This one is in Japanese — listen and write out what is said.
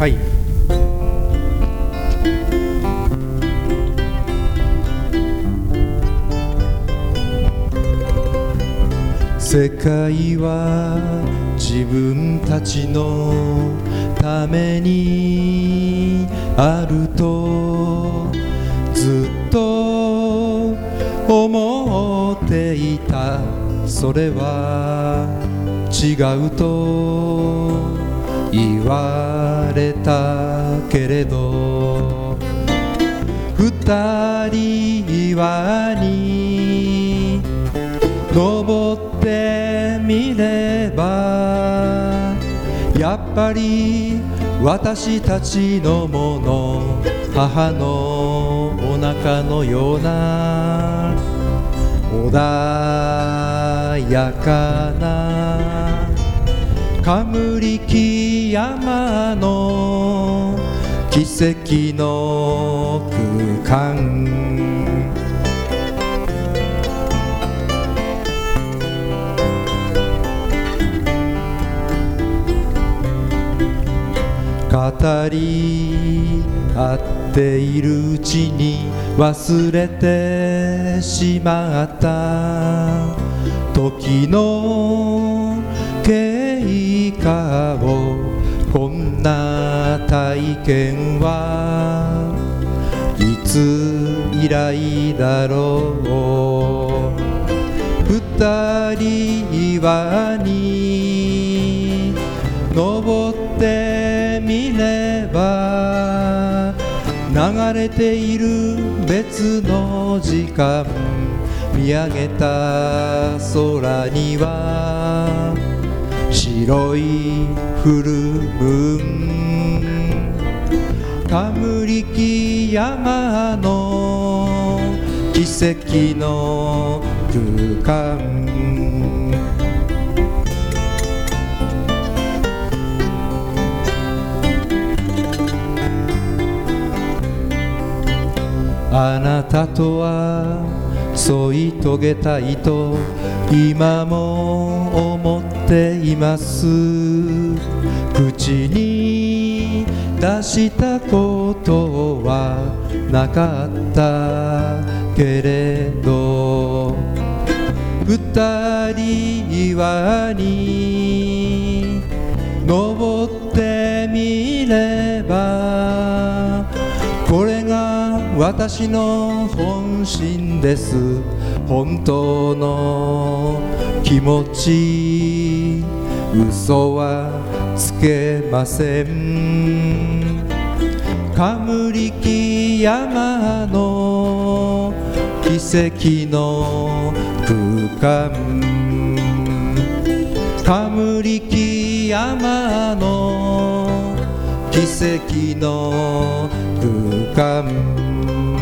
はい。世界は自分たちのためにあるとずっと思っていた。それは違うと言われたけれど二人岩に登ってみればやっぱり私たちのもの母のお腹のような穏やかなカムリキ山の奇跡の空間語り合っているうちに忘れてしまった時の体験はいつ以来だろう。二人岩に登ってみれば流れている別の時間見上げた空には白いフルムーンカムリキ山の奇跡の空間。あなたとは添い遂げたいと今も思っています。出したことはなかったけれど二人岩に登ってみればこれが私の本心です。本当の気持ち嘘はつけません。カムリキ山の奇跡の空間カムリキ山の奇跡の空間